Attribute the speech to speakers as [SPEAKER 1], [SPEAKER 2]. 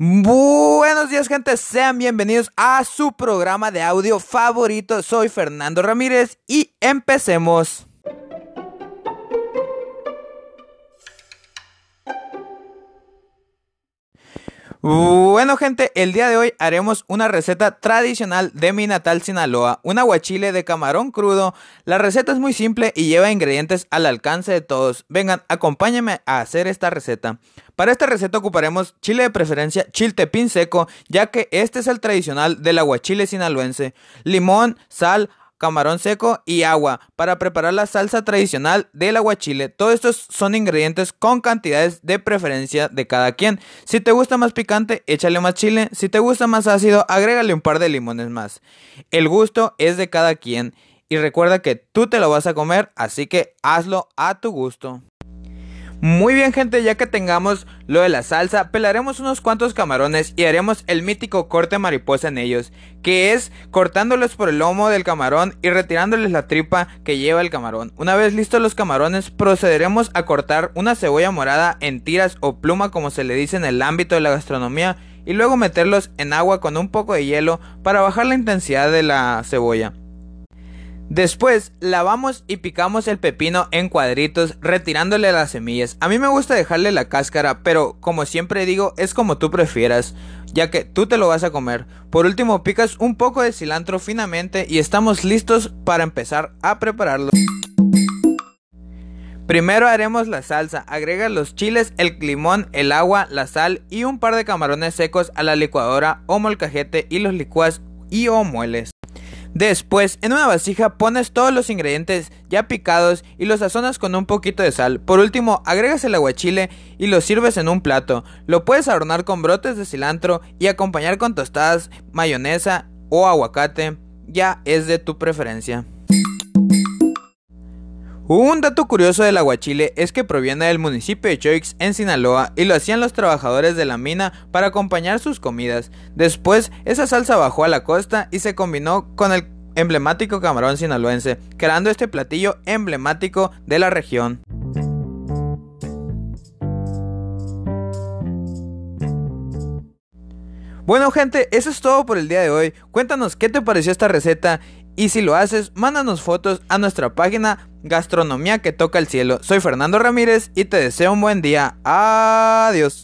[SPEAKER 1] Buenos días gente, sean bienvenidos a su programa de audio favorito. Soy Fernando Ramírez y empecemos. Bueno gente, el día de hoy haremos una receta tradicional de mi natal Sinaloa, un aguachile de camarón crudo. La receta es muy simple y lleva ingredientes al alcance de todos. Vengan, acompáñenme a hacer esta receta. Para esta receta ocuparemos chile de preferencia chiltepín seco, ya que este es el tradicional del aguachile sinaloense, limón, sal, camarón seco y agua para preparar la salsa tradicional del aguachile. Todos estos son ingredientes con cantidades de preferencia de cada quien. Si te gusta más picante, échale más chile. Si te gusta más ácido, agrégale un par de limones más. El gusto es de cada quien. Y recuerda que tú te lo vas a comer, así que hazlo a tu gusto. Muy bien gente, ya que tengamos lo de la salsa, pelaremos unos cuantos camarones y haremos el mítico corte mariposa en ellos, que es cortándolos por el lomo del camarón y retirándoles la tripa que lleva el camarón. Una vez listos los camarones, procederemos a cortar una cebolla morada en tiras o pluma como se le dice en el ámbito de la gastronomía y luego meterlos en agua con un poco de hielo para bajar la intensidad de la cebolla. Después lavamos y picamos el pepino en cuadritos retirándole las semillas. A mí me gusta dejarle la cáscara, pero como siempre digo, es como tú prefieras, ya que tú te lo vas a comer. Por último, picas un poco de cilantro finamente y estamos listos para empezar a prepararlo. Primero haremos la salsa, agrega los chiles, el limón, el agua, la sal y un par de camarones secos a la licuadora o molcajete y los licuas y o mueles. Después, en una vasija pones todos los ingredientes ya picados y los sazonas con un poquito de sal. Por último, agregas el aguachile y lo sirves en un plato. Lo puedes adornar con brotes de cilantro y acompañar con tostadas, mayonesa o aguacate. Ya es de tu preferencia. Un dato curioso del aguachile es que proviene del municipio de Choix en Sinaloa y lo hacían los trabajadores de la mina para acompañar sus comidas. Después, esa salsa bajó a la costa y se combinó con el emblemático camarón sinaloense, creando este platillo emblemático de la región. Bueno gente, eso es todo por el día de hoy. Cuéntanos qué te pareció esta receta y si lo haces, mándanos fotos a nuestra página Gastronomía que toca el cielo. Soy Fernando Ramírez y te deseo un buen día. Adiós.